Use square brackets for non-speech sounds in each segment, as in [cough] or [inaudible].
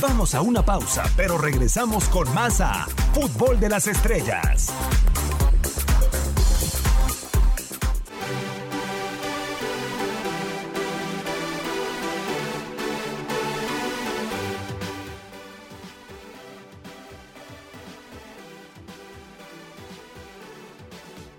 Vamos a una pausa, pero regresamos con más a Fútbol de las Estrellas.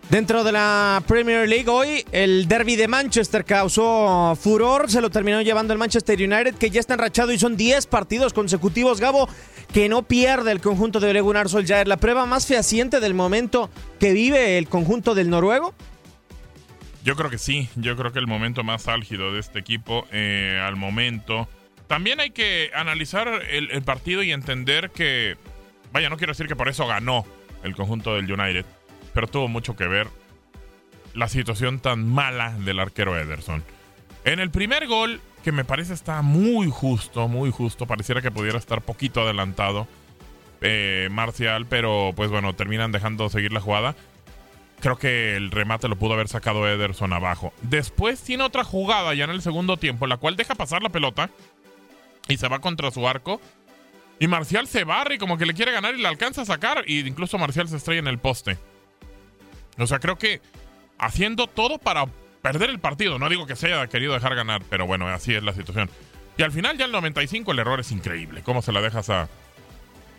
Dentro de la Premier League hoy, el derby de Manchester causó furor, se lo terminó llevando el Manchester United, que ya está enrachado y son 10 partidos consecutivos, Gabo, que no pierde el conjunto de Ole Gunnar Solskjaer. La prueba más fehaciente del momento que vive el conjunto del noruego. Yo creo que sí, yo creo que el momento más álgido de este equipo eh, al momento. También hay que analizar el, el partido y entender que, vaya, no quiero decir que por eso ganó el conjunto del United pero tuvo mucho que ver la situación tan mala del arquero Ederson. En el primer gol, que me parece está muy justo, muy justo, pareciera que pudiera estar poquito adelantado eh, Marcial, pero pues bueno, terminan dejando seguir la jugada. Creo que el remate lo pudo haber sacado Ederson abajo. Después tiene otra jugada ya en el segundo tiempo, la cual deja pasar la pelota y se va contra su arco. Y Marcial se barre y como que le quiere ganar y le alcanza a sacar. Y incluso Marcial se estrella en el poste. O sea, creo que haciendo todo para perder el partido. No digo que se haya querido dejar ganar, pero bueno, así es la situación. Y al final, ya el 95, el error es increíble. ¿Cómo se la dejas a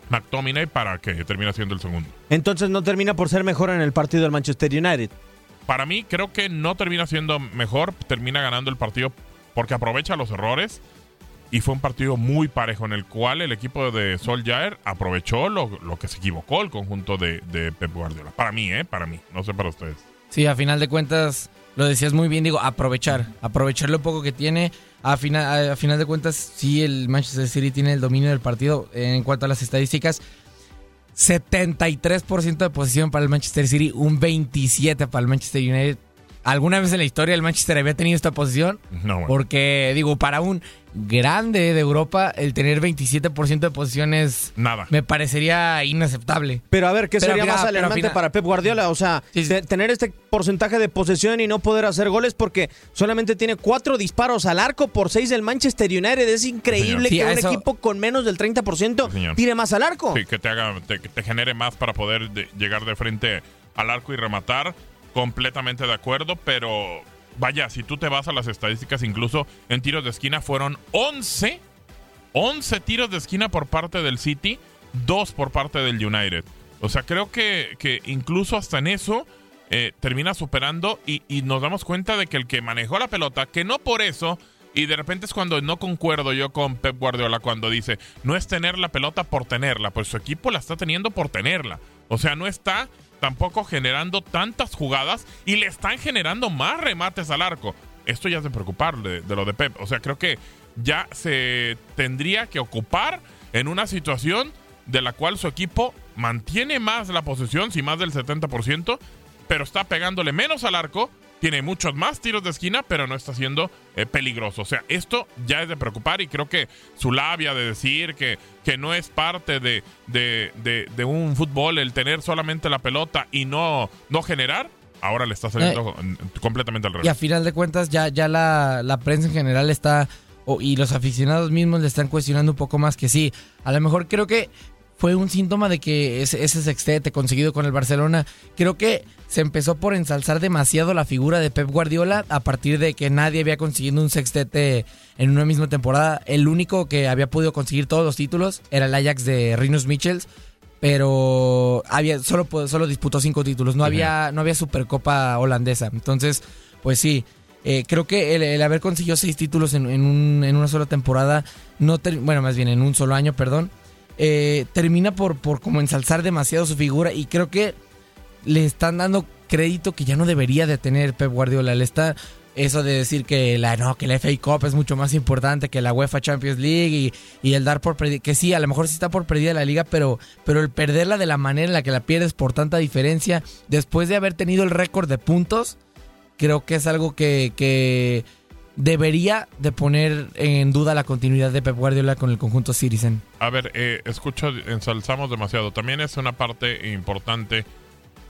McTominay para que termine siendo el segundo? Entonces no termina por ser mejor en el partido del Manchester United. Para mí, creo que no termina siendo mejor. Termina ganando el partido porque aprovecha los errores. Y fue un partido muy parejo en el cual el equipo de Sol Jair aprovechó lo, que se equivocó el conjunto de, de Pep Guardiola. Para mí, ¿eh? Para mí. No sé para ustedes. Sí, a final de cuentas, lo decías muy bien, digo, aprovechar. Aprovechar lo poco que tiene. A final, a final de cuentas, sí, el Manchester City tiene el dominio del partido en cuanto a las estadísticas. 73% de posición para el Manchester City, un 27% para el Manchester United ¿Alguna vez en la historia el Manchester había tenido esta posición? No, Porque, digo, para un grande de Europa, el tener 27% de posiciones. Nada. Me parecería inaceptable. Pero a ver, ¿qué sería más alarmante para Pep Guardiola? O sea, tener este porcentaje de posesión y no poder hacer goles porque solamente tiene cuatro disparos al arco por seis del Manchester United. Es increíble que un equipo con menos del 30% tire más al arco. Sí, que te haga, que te genere más para poder llegar de frente al arco y rematar completamente de acuerdo, pero vaya, si tú te vas a las estadísticas, incluso en tiros de esquina fueron 11, 11 tiros de esquina por parte del City, 2 por parte del United. O sea, creo que, que incluso hasta en eso eh, termina superando y, y nos damos cuenta de que el que manejó la pelota, que no por eso y de repente es cuando no concuerdo yo con Pep Guardiola cuando dice, no es tener la pelota por tenerla, pues su equipo la está teniendo por tenerla. O sea, no está tampoco generando tantas jugadas y le están generando más remates al arco. Esto ya es de preocupar de, lo de Pep. O sea, creo que ya se tendría que ocupar en una situación de la cual su equipo mantiene más la posesión, si más del 70%, pero está pegándole menos al arco tiene muchos más tiros de esquina, pero no está siendo eh, peligroso. O sea, esto ya es de preocupar y creo que su labia de decir que, que no es parte de, de, un fútbol el tener solamente la pelota y no, no generar, ahora le está saliendo eh, completamente al revés. Y a final de cuentas ya, ya la, la prensa en general está... y los aficionados mismos le están cuestionando un poco más que sí. A lo mejor creo que fue un síntoma de que ese, ese sextete conseguido con el Barcelona, creo que se empezó por ensalzar demasiado la figura de Pep Guardiola a partir de que nadie había conseguido un sextete en una misma temporada. El único que había podido conseguir todos los títulos era el Ajax de Rinus Michels, pero había solo, solo disputó cinco títulos, no había, no había Supercopa holandesa. Entonces, pues sí, eh, creo que el, haber conseguido seis títulos en, en, una sola temporada, no bueno, más bien en un solo año, perdón, eh, termina por, por como ensalzar demasiado su figura y creo que le están dando crédito que ya no debería de tener Pep Guardiola. Le está eso de decir que la no que la FA Cup es mucho más importante que la UEFA Champions League y, el dar por que sí a lo mejor sí está por perdida la liga pero pero el perderla de la manera en la que la pierdes por tanta diferencia después de haber tenido el récord de puntos creo que es algo que debería de poner en duda la continuidad de Pep Guardiola con el conjunto Citizen. A ver, eh, escucho, ensalzamos demasiado. También es una parte importante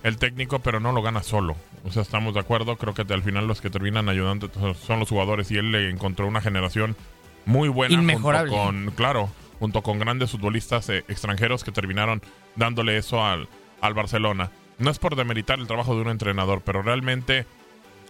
el técnico, pero no lo gana solo. O sea, estamos de acuerdo. Creo que al final los que terminan ayudando son los jugadores y él le encontró una generación muy buena. Inmejorable. con, claro, junto con grandes futbolistas eh, extranjeros que terminaron dándole eso al, al Barcelona. No es por demeritar el trabajo de un entrenador, pero realmente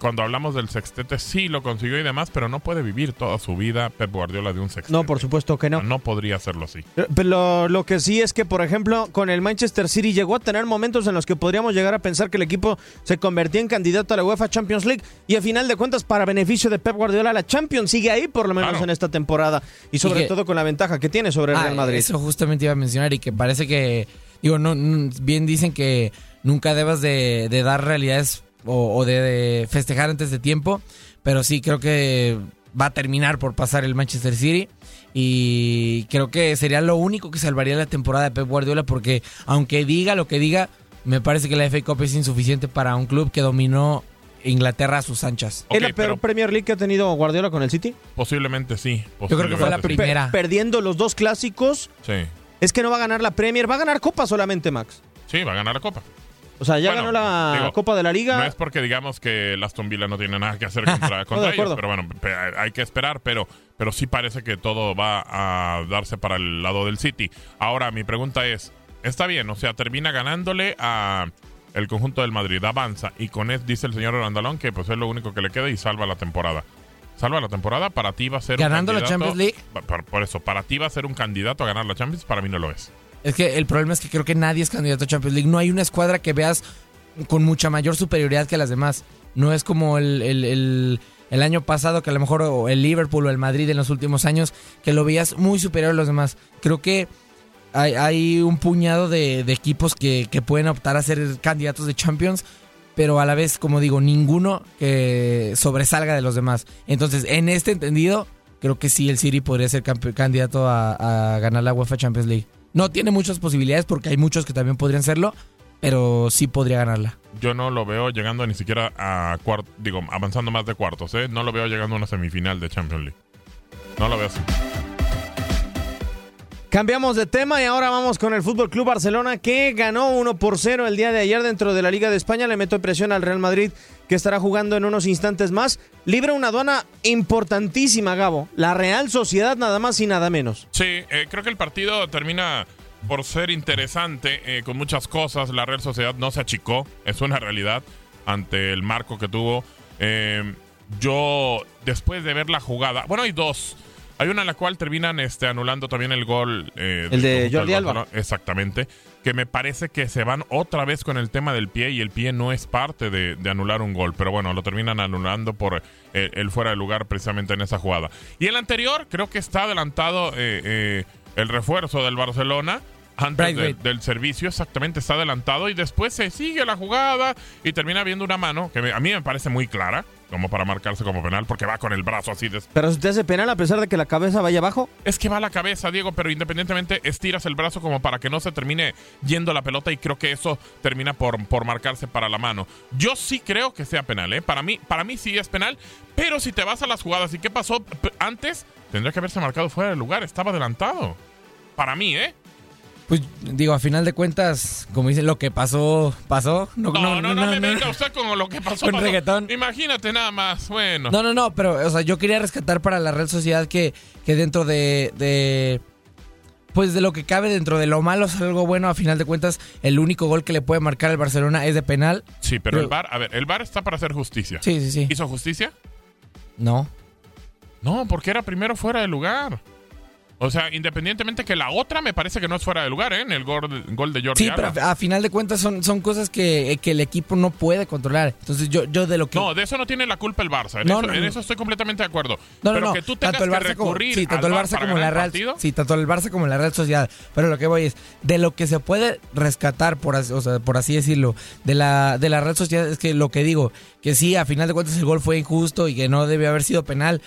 cuando hablamos del sextete, sí lo consiguió y demás, pero no puede vivir toda su vida Pep Guardiola de un sextete. No, por supuesto que no. No podría hacerlo así. Pero lo, lo, que sí es que, por ejemplo, con el Manchester City llegó a tener momentos en los que podríamos llegar a pensar que el equipo se convertía en candidato a la UEFA Champions League y a final de cuentas, para beneficio de Pep Guardiola, la Champions sigue ahí por lo menos Claro. en esta temporada y sobre Y que- todo con la ventaja que tiene sobre el Ah, Real Madrid. Eso justamente iba a mencionar y que parece que, digo, no, bien dicen que nunca debas de, de dar realidades o, o de, de festejar antes de tiempo, pero sí creo que va a terminar por pasar el Manchester City y creo que sería lo único que salvaría la temporada de Pep Guardiola porque aunque diga lo que diga, me parece que la FA Cup es insuficiente para un club que dominó Inglaterra a sus anchas. ¿Es la peor pero Premier League que ha tenido Guardiola con el City? posiblemente sí. Yo creo que fue la primera. Pe- perdiendo los dos clásicos, Sí. es que no va a ganar la Premier, va a ganar Copa solamente, Max. Sí, va a ganar la Copa. O sea, ya Bueno, ganó la digo, Copa de la Liga. No es porque digamos que el Aston Villa no tiene nada que hacer [laughs] contra, contra ellos, pero bueno, hay que esperar, pero, pero sí parece que todo va a darse para el lado del City. Ahora, mi pregunta es, está bien, o sea, termina ganándole a el conjunto del Madrid, avanza, y con eso dice el señor Randalón que pues es lo único que le queda y salva la temporada. Salva la temporada, para ti va a ser ¿Ganando un la candidato- Champions League? Por, por eso, para ti va a ser un candidato a ganar la Champions, para mí no lo es. Es que el problema es que creo que nadie es candidato a Champions League. No hay una escuadra que veas con mucha mayor superioridad que las demás. No es como el, el- el- año pasado, que a lo mejor o el Liverpool o el Madrid en los últimos años, que lo veías muy superior a los demás. Creo que hay, un puñado de, equipos que, pueden optar a ser candidatos de Champions, pero a la vez, como digo, ninguno que sobresalga de los demás. Entonces, en este entendido, creo que sí, el City podría ser candidato a, a ganar la UEFA Champions League. No tiene muchas posibilidades porque hay muchos que también podrían serlo, pero sí podría ganarla. Yo no lo veo llegando ni siquiera a cuartos, digo, avanzando más de cuartos, ¿eh? No lo veo llegando a una semifinal de Champions League. No lo veo así. Cambiamos de tema y ahora vamos con el Fútbol Club Barcelona que ganó 1 por 0 el día de ayer dentro de la Liga de España. Le metió presión al Real Madrid que estará jugando en unos instantes más. Libra una aduana importantísima, Gabo. La Real Sociedad nada más y nada menos. Sí, eh, creo que el partido termina por ser interesante eh, con muchas cosas. La Real Sociedad no se achicó, es una realidad ante el marco que tuvo. Eh, yo, después de ver la jugada, bueno, hay dos. Hay una en la cual terminan este, anulando también el gol. eh, El de Jordi Alba. Exactamente. Que me parece que se van otra vez con el tema del pie y el pie no es parte de, de anular un gol. Pero bueno, lo terminan anulando por eh, el fuera de lugar precisamente en esa jugada. Y el anterior, creo que está adelantado eh, eh, el refuerzo del Barcelona. Antes de- del servicio, exactamente, está adelantado y después se sigue la jugada y termina viendo una mano que me- a mí me parece muy clara, como para marcarse como penal, porque va con el brazo así de, Pero si te hace penal a pesar de que la cabeza vaya abajo. es que va a la cabeza, Diego, pero independientemente estiras el brazo como para que no se termine yendo la pelota y creo que eso termina por, por marcarse para la mano. Yo sí creo que sea penal, ¿eh? Para mí, para mí sí es penal, pero si te vas a las jugadas y qué pasó antes, tendría que haberse marcado fuera del lugar, estaba adelantado. Para mí, ¿eh? Pues digo, a final de cuentas, como dicen, lo que pasó, pasó. No, No, no, no, me venga usted con lo que pasó. Con pasó. reggaetón. Imagínate nada más, bueno. No, no, no, pero, o sea, yo quería rescatar para la Real Sociedad que, que dentro de, de. Pues de lo que cabe dentro de lo malo es algo bueno, a final de cuentas, el único gol que le puede marcar al Barcelona es de penal. Sí, pero Yo- el VAR, a ver, el VAR está para hacer justicia. Sí, sí, sí. ¿Hizo justicia? No. No, porque era primero fuera de lugar. O sea, independientemente que la otra me parece que no es fuera de lugar, ¿eh? En el gol, gol de Jordi Sí, pero a, a final de cuentas son, son cosas que, que el equipo no puede controlar. Entonces yo, yo de lo que... No, de eso no tiene la culpa el Barça. En, No, eso, no, en no. eso estoy completamente de acuerdo. No, no, pero no. que tú tengas tanto el que Barça como, recurrir sí, tanto al el Barça como la Real, sí, tanto el Barça como la Real Sociedad. Pero lo que voy es de lo que se puede rescatar por así, o sea, por así decirlo de la de la Real Sociedad es que lo que digo que sí, a final de cuentas el gol fue injusto y que no debe haber sido penal.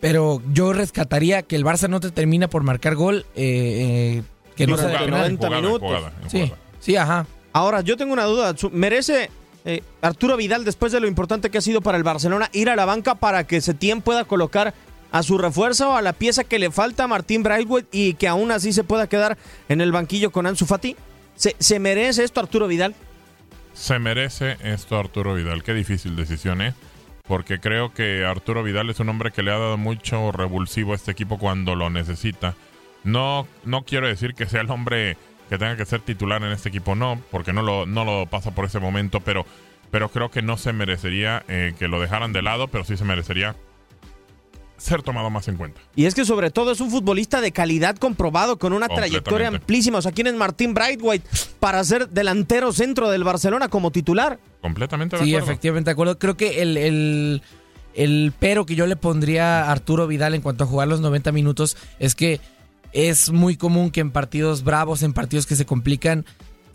Pero yo rescataría que el Barça no te termina por marcar gol, eh, eh, que no sea de jugada, penal. 90 en minutos. jugada, en Sí, jugada. sí, ajá. Ahora, yo tengo una duda. ¿Merece eh, Arturo Vidal, después de lo importante que ha sido para el Barcelona, ir a la banca para que Setién pueda colocar a su refuerzo o a la pieza que le falta a Martín Braithwaite y que aún así se pueda quedar en el banquillo con Ansu Fati? ¿Se, se merece esto Arturo Vidal? Se merece esto Arturo Vidal. Qué difícil decisión, ¿eh? Porque creo que Arturo Vidal es un hombre que le ha dado mucho revulsivo a este equipo cuando lo necesita. No, no quiero decir que sea el hombre que tenga que ser titular en este equipo, no, porque no lo, no lo pasa por ese momento, pero, pero creo que no se merecería eh, que lo dejaran de lado, pero sí se merecería ser tomado más en cuenta. Y es que sobre todo es un futbolista de calidad comprobado con una trayectoria amplísima. O sea, ¿quién es Martín Brightwhite para ser delantero centro del Barcelona como titular? Completamente de Sí, acuerdo. efectivamente de acuerdo. Creo que el, el- el pero que yo le pondría a Arturo Vidal en cuanto a jugar los 90 minutos es que es muy común que en partidos bravos, en partidos que se complican,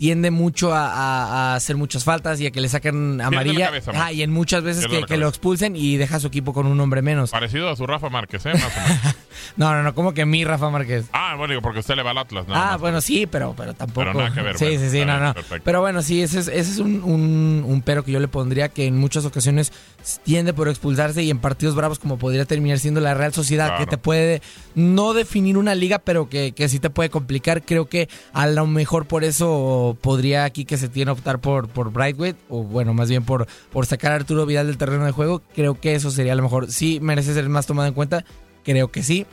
tiende mucho a, a- a hacer muchas faltas y a que le saquen amarilla. cabeza, Ah, y en muchas veces que, que lo expulsen y deja a su equipo con un hombre menos. Parecido a su Rafa Márquez, ¿eh? Más o menos. [laughs] No, no, no, como que mi Rafa Márquez. ah, bueno, digo, porque usted le va al Atlas. nada ah, más. bueno, sí, pero, pero tampoco. Pero nada que ver, Sí, bueno, sí, sí, no, no. perfecto. Pero bueno, sí, ese es, ese es un, un- un pero que yo le pondría que en muchas ocasiones tiende por expulsarse y en partidos bravos como podría terminar siendo la Real Sociedad, Claro. que te puede no definir una liga, pero que, que sí te puede complicar. Creo que a lo mejor por eso podría aquí que se tiene optar por, por Brightway, o bueno, más bien por, por sacar a Arturo Vidal del terreno de juego. Creo que eso sería a lo mejor. Sí, merece ser más tomado en cuenta. Creo que sí.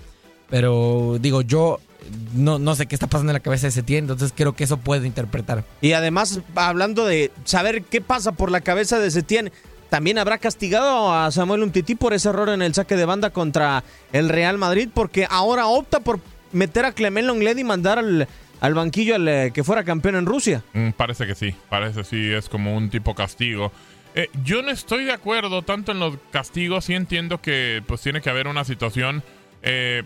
Pero digo, yo no, no sé qué está pasando en la cabeza de Setién, entonces creo que eso puede interpretar. Y además, hablando de saber qué pasa por la cabeza de Setién, también habrá castigado a Samuel Umtiti por ese error en el saque de banda contra el Real Madrid, porque ahora opta por meter a Clement Longlet y mandar al, al banquillo al eh, que fuera campeón en Rusia. Mm, parece que sí, parece sí, es como un tipo castigo. Eh, yo no estoy de acuerdo tanto en los castigos, sí entiendo que pues tiene que haber una situación eh,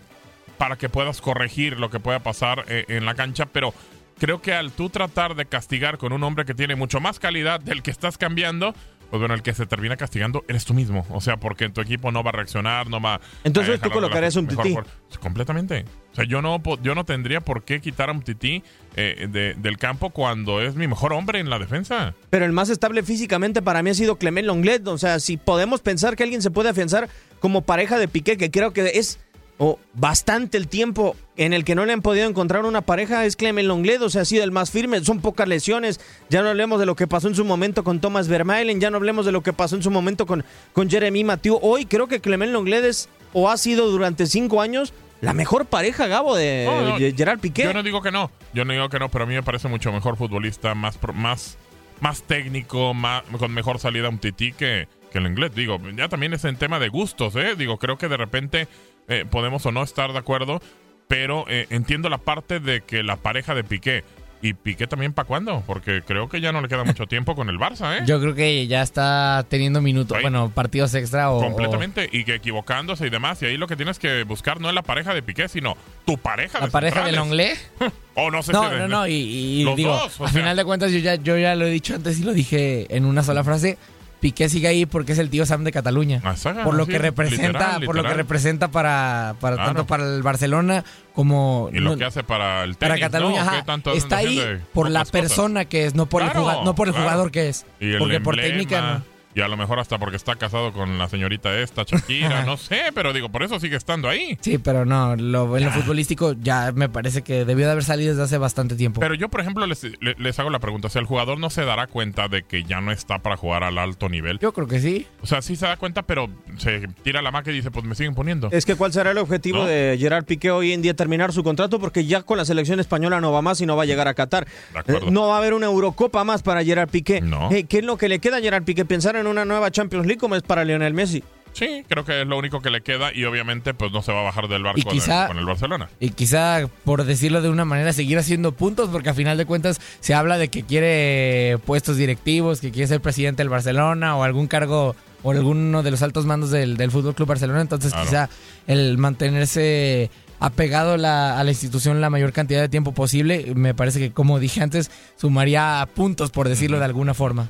para que puedas corregir lo que pueda pasar en la cancha, pero creo que al tú tratar de castigar con un hombre que tiene mucho más calidad del que estás cambiando, pues bueno, el que se termina castigando eres tú mismo, o sea, porque tu equipo no va a reaccionar, no va Entonces, a ¿tú colocarías un tití? Completamente. O sea, yo no, yo no tendría por qué quitar a un tití eh, de- del campo cuando es mi mejor hombre en la defensa. Pero el más estable físicamente para mí ha sido Clement Longlet. O sea, si podemos pensar que alguien se puede afianzar como pareja de Piqué, que creo que es o bastante el tiempo en el que no le han podido encontrar una pareja, es Clement Longlet. O sea, ha sido el más firme. Son pocas lesiones. Ya no hablemos de lo que pasó en su momento con Thomas Vermaelen. Ya no hablemos de lo que pasó en su momento con, con Jeremy Mathieu. Hoy creo que Clement Longlet es o ha sido durante cinco años la mejor pareja, Gabo, de, No, no, de Gerard Piqué. Yo no digo que no, yo no digo que no, pero a mí me parece mucho mejor futbolista, más más más técnico, más, con mejor salida un tití que, que el inglés. Digo, ya también es en tema de gustos, ¿eh? Digo, creo que de repente eh, podemos o no estar de acuerdo, pero eh, entiendo la parte de que la pareja de Piqué y Piqué también para cuándo, porque creo que ya no le queda mucho tiempo con el Barça, ¿eh? Yo creo que ya está teniendo minutos, bueno, partidos extra o... Completamente, y que equivocándose y demás. Y ahí lo que tienes que buscar no es la pareja de Piqué, sino tu pareja o la de pareja centrales. Longlet. [laughs] O no sé No, si de- no, no, y, y Los digo, dos, o a sea. final de cuentas yo ya, yo ya lo he dicho antes y lo dije en una sola frase, Piqué sigue ahí porque es el tío Sam de Cataluña. Ah, saga, por lo que representa, literal, por lo que representa para, para Claro. tanto para el Barcelona como Y lo no- que hace para el tenis, para Cataluña, ¿no? ajá, ¿Qué tanto está ahí por la cosas? persona que es, no por el jugador, no por el claro. jugador que es, porque por técnica no. Y a lo mejor hasta porque está casado con la señorita esta, Shakira, no sé, pero digo, por eso sigue estando ahí. Sí, pero no, lo, en lo futbolístico ya me parece que debió de haber salido desde hace bastante tiempo. Pero yo, por ejemplo, les, le- les hago la pregunta, o sea, el jugador no se dará cuenta de que ya no está para jugar al alto nivel. Yo creo que sí. O sea, sí se da cuenta, pero se tira la maca y dice, pues me siguen poniendo. Es que cuál será el objetivo ¿No? de Gerard Piqué hoy en día terminar su contrato porque ya con la selección española no va más y no va a llegar a Qatar. De acuerdo. Eh, No va a haber una Eurocopa más para Gerard Piqué. No. Eh, ¿Qué es lo que le queda a Gerard Piqué? Pensar en una nueva Champions League como es para Lionel Messi. Sí, creo que es lo único que le queda y obviamente pues no se va a bajar del barco Y quizá- de- con el Barcelona. Y quizá, por decirlo de una manera, seguir haciendo puntos, porque a final de cuentas se habla de que quiere puestos directivos, que quiere ser presidente del Barcelona o algún cargo o alguno de los altos mandos del, del Fútbol Club Barcelona. Entonces, Claro. quizá el mantenerse apegado la- a la institución la mayor cantidad de tiempo posible, me parece que, como dije antes, sumaría puntos, por decirlo de alguna forma.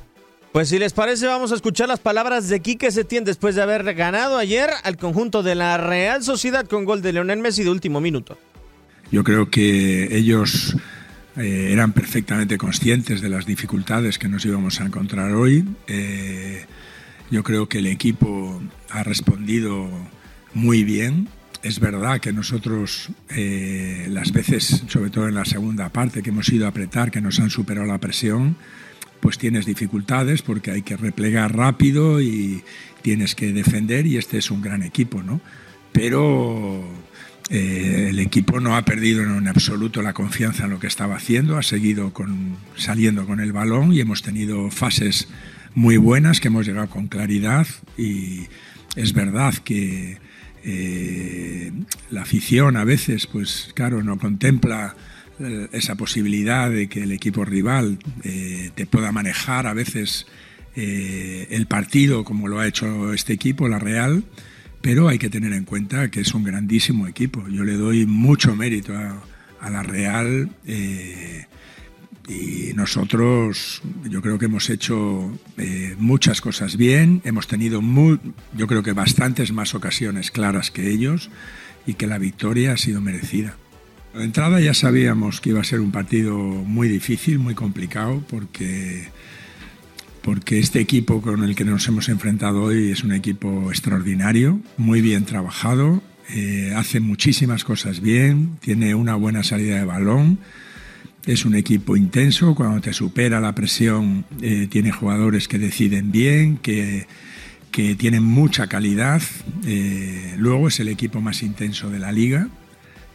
Pues si les parece, vamos a escuchar las palabras de Quique Setién después de haber ganado ayer al conjunto de la Real Sociedad con gol de Lionel Messi de último minuto. Yo creo que ellos eh, eran perfectamente conscientes de las dificultades que nos íbamos a encontrar hoy. Eh, yo creo que el equipo ha respondido muy bien. Es verdad que nosotros, eh, las veces, sobre todo en la segunda parte, que hemos ido a apretar, que nos han superado la presión, pues tienes dificultades porque hay que replegar rápido y tienes que defender y este es un gran equipo, ¿no? Pero eh, el equipo no ha perdido en absoluto la confianza en lo que estaba haciendo, ha seguido con, saliendo con el balón y hemos tenido fases muy buenas que hemos llegado con claridad y es verdad que eh, la afición a veces, pues claro, no contempla eh, esa posibilidad de que el equipo rival te pueda manejar a veces el partido como lo ha hecho este equipo, la Real pero hay que tener en cuenta que es un grandísimo equipo. Yo le doy mucho mérito a, la Real eh, y nosotros yo creo que hemos hecho eh, muchas cosas bien, hemos tenido muy, yo creo que bastantes más ocasiones claras que ellos y que la victoria ha sido merecida. De entrada ya sabíamos que iba a ser un partido muy difícil, muy complicado, porque porque este equipo con el que nos hemos enfrentado hoy es un equipo extraordinario, muy bien trabajado, eh, hace muchísimas cosas bien, tiene una buena salida de balón, es un equipo intenso, cuando te supera la presión eh, tiene jugadores que deciden bien, que, que tienen mucha calidad, eh, luego es el equipo más intenso de la liga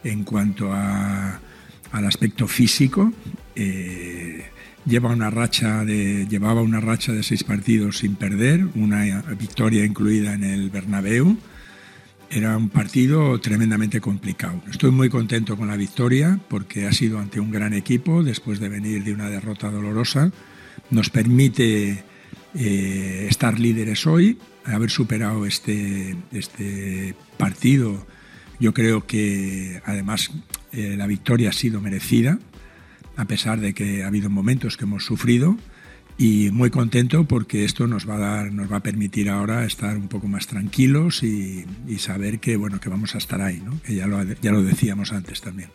en cuanto a, al aspecto físico lleva una racha de, llevaba una racha de seis partidos sin perder, una victoria incluida en el Bernabéu. Era un partido tremendamente complicado. Estoy muy contento con la victoria porque ha sido ante un gran equipo después de venir de una derrota dolorosa. Nos permite eh, estar líderes hoy, haber superado este, este partido. Yo creo que además eh, la victoria ha sido merecida a pesar de que ha habido momentos que hemos sufrido y muy contento porque esto nos va a dar, nos va a permitir ahora estar un poco más tranquilos y, saber que bueno que vamos a estar ahí, ¿no? que ya lo, ya lo decíamos antes también.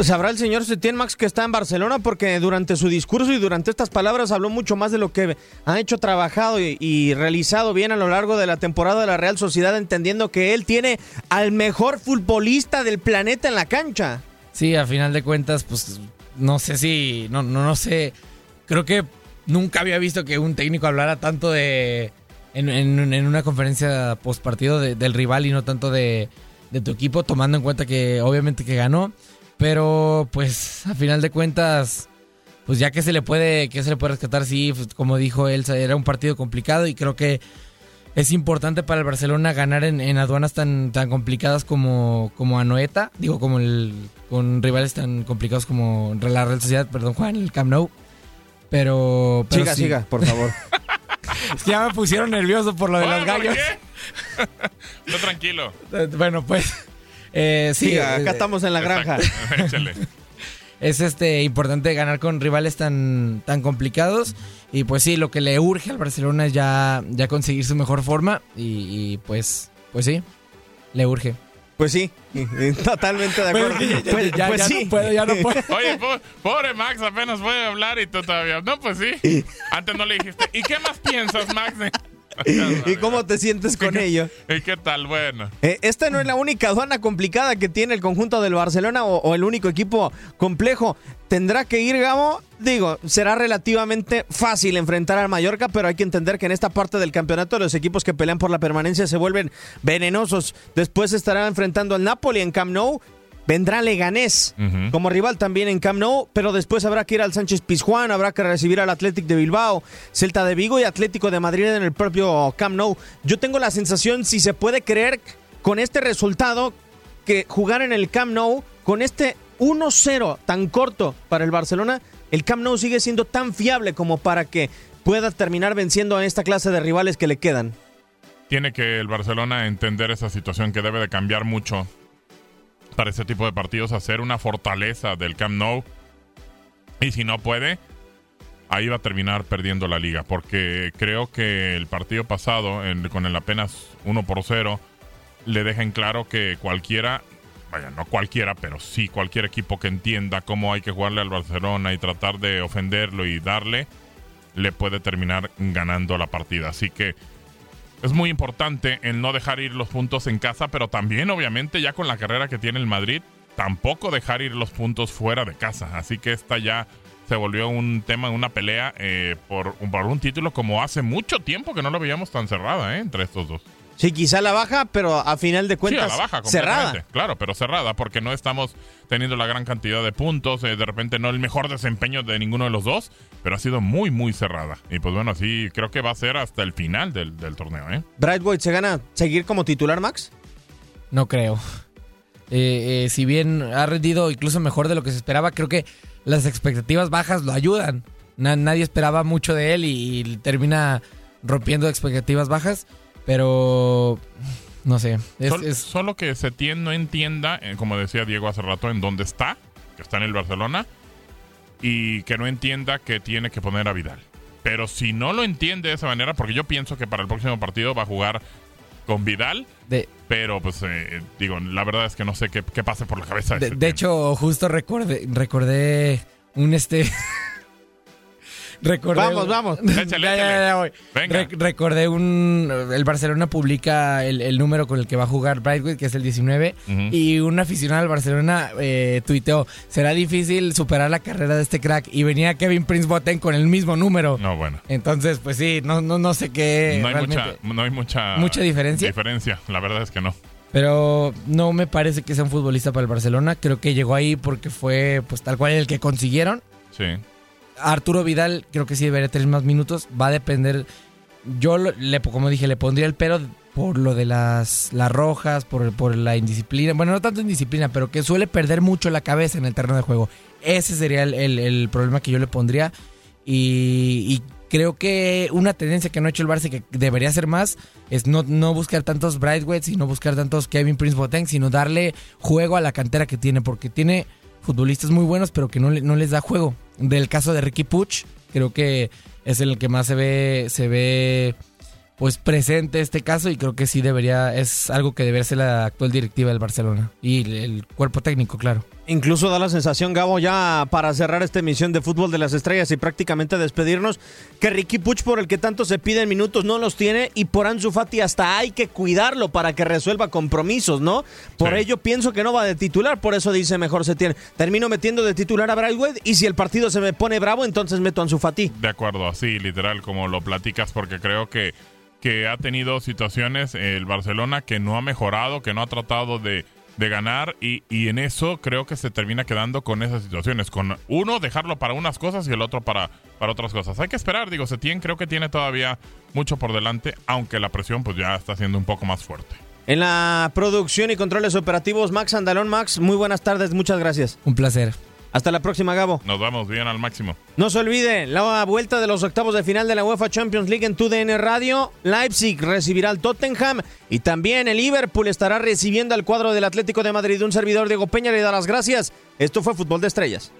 Sabrá el señor Setién Max que está en Barcelona porque durante su discurso y durante estas palabras habló mucho más de lo que ha hecho trabajado y, realizado bien a lo largo de la temporada de la Real Sociedad, entendiendo que él tiene al mejor futbolista del planeta en la cancha. Sí, a final de cuentas, pues no sé si, no, no, no sé, creo que nunca había visto que un técnico hablara tanto de, en, una conferencia post partido del rival y no tanto de, de tu equipo, tomando en cuenta que obviamente que ganó. Pero pues a final de cuentas, pues ya que se le puede, que se le puede rescatar, sí, pues, como dijo él, era un partido complicado y creo que es importante para el Barcelona ganar en, aduanas tan, tan complicadas como, como Anoeta, digo, como el, con rivales tan complicados como la Real Sociedad, perdón, Juan, el Camp Nou. Pero, siga, siga, por favor. [laughs] es que ya me pusieron nervioso por lo de los gallos. [laughs] no, tranquilo. Bueno, pues eh, sí, acá eh, estamos en la granja. [laughs] [laughs] es este importante ganar con rivales tan, tan complicados. Y pues sí, lo que le urge al Barcelona es ya, ya conseguir su mejor forma. Y, pues, pues sí, le urge. Pues sí, totalmente de acuerdo. Pues, ya, pues sí. no puedo, ya no puedo. [laughs] Oye, pobre Max, apenas puede hablar y tú todavía. No, pues sí. Antes no le dijiste. ¿Y qué más piensas, Max? [laughs] ¿Y cómo te sientes con ello? ¿Y qué tal? Bueno. Eh, esta no es la única aduana complicada que tiene el conjunto del Barcelona o, el único equipo complejo. Tendrá que ir, Gabo. Digo, será relativamente fácil enfrentar al Mallorca, pero hay que entender que en esta parte del campeonato los equipos que pelean por la permanencia se vuelven venenosos. Después estarán enfrentando al Napoli en Camp Nou Vendrá Leganés como rival también en Camp Nou, pero después habrá que ir al Sánchez Pizjuán, habrá que recibir al Athletic de Bilbao, Celta de Vigo y Atlético de Madrid en el propio Camp Nou. Yo tengo la sensación, si se puede creer con este resultado, que jugar en el Camp Nou con este 1-0 tan corto para el Barcelona, el Camp Nou sigue siendo tan fiable como para que pueda terminar venciendo a esta clase de rivales que le quedan. Tiene que el Barcelona entender esa situación que debe de cambiar mucho para este tipo de partidos hacer una fortaleza del Camp Nou. Y si no puede, ahí va a terminar perdiendo la liga. Porque creo que el partido pasado, con el apenas 1 por 0, le deja en claro que cualquiera, vaya, no cualquiera, pero sí cualquier equipo que entienda cómo hay que jugarle al Barcelona y tratar de ofenderlo y darle, le puede terminar ganando la partida. Así que es muy importante el no dejar ir los puntos en casa, pero también obviamente ya con la carrera que tiene el Madrid, tampoco dejar ir los puntos fuera de casa. Así que esta ya se volvió un tema, una pelea eh, por, por, un título como hace mucho tiempo que no lo veíamos tan cerrada eh, entre estos dos. Sí, quizá la baja, pero a final de cuentas sí, a la baja, cerrada. Claro, pero cerrada, porque no estamos teniendo la gran cantidad de puntos, eh, de repente no el mejor desempeño de ninguno de los dos, pero ha sido muy, muy cerrada. Y pues bueno, sí, creo que va a ser hasta el final del, del torneo. ¿eh? ¿Brightway se gana seguir como titular, Max? No creo. Eh, eh, si bien ha rendido incluso mejor de lo que se esperaba, creo que las expectativas bajas lo ayudan. nadie esperaba mucho de él y termina rompiendo expectativas bajas. Pero no sé. Es, Solo que Setién no entienda, eh, como decía Diego hace rato, en dónde está, que está en el Barcelona, y que no entienda que tiene que poner a Vidal. Pero si no lo entiende de esa manera, porque yo pienso que para el próximo partido va a jugar con Vidal, de, pero pues eh, digo, la verdad es que no sé qué, qué pase por la cabeza. De, de hecho, justo recordé, recordé un este [laughs] Recordé, vamos, vamos. recordé un. El Barcelona publica el, número con el que va a jugar Brightwood, que es el 19. Y un aficionado al Barcelona eh, tuiteó: Será difícil superar la carrera de este crack. Y venía Kevin Prince Boten con el mismo número. No, bueno. Entonces, pues sí, no, no, no sé qué. No hay, mucha, no hay mucha. Mucha diferencia. Diferencia, la verdad es que no. Pero no me parece que sea un futbolista para el Barcelona. Creo que llegó ahí porque fue, pues tal cual el que consiguieron. Sí. Arturo Vidal creo que sí debería tener más minutos. Va a depender. Yo, le, como dije, le pondría el pero por lo de las, las rojas, por, por la indisciplina. Bueno, no tanto indisciplina, pero que suele perder mucho la cabeza en el terreno de juego. Ese sería el, problema que yo le pondría. Y, creo que una tendencia que no ha hecho el Barça que debería hacer más es no, no buscar tantos Brightweights y no buscar tantos Kevin Prince Boateng, sino darle juego a la cantera que tiene, porque tiene futbolistas muy buenos, pero que no, no les da juego. Del caso de Ricky Puch, creo que es el que más se ve, se ve pues presente este caso y creo que sí debería, es algo que debería ser la actual directiva del Barcelona y el cuerpo técnico, claro. Incluso da la sensación, Gabo, ya para cerrar esta emisión de Fútbol de las Estrellas y prácticamente despedirnos, que Ricky Puch, por el que tanto se piden minutos, no los tiene y por Ansu Fati hasta hay que cuidarlo para que resuelva compromisos, ¿no? Por ello pienso que no va de titular, por eso dice mejor se tiene. Termino metiendo de titular a Braithwaite y si el partido se me pone bravo, entonces meto a Ansu Fati. De acuerdo, así literal como lo platicas, porque creo que, que ha tenido situaciones el Barcelona que no ha mejorado, que no ha tratado de de ganar y, y, en eso creo que se termina quedando con esas situaciones, con uno dejarlo para unas cosas y el otro para, para otras cosas. Hay que esperar, digo, Setien creo que tiene todavía mucho por delante, aunque la presión pues ya está siendo un poco más fuerte. En la producción y controles operativos, Max Andalón. Max, muy buenas tardes, muchas gracias. Un placer. Hasta la próxima, Gabo. Nos vamos bien al máximo. No se olvide, la vuelta de los octavos de final de la UEFA Champions League en TUDN Radio. Leipzig recibirá al Tottenham y también el Liverpool estará recibiendo al cuadro del Atlético de Madrid. Un servidor Diego Peña le da las gracias. Esto fue Fútbol de Estrellas.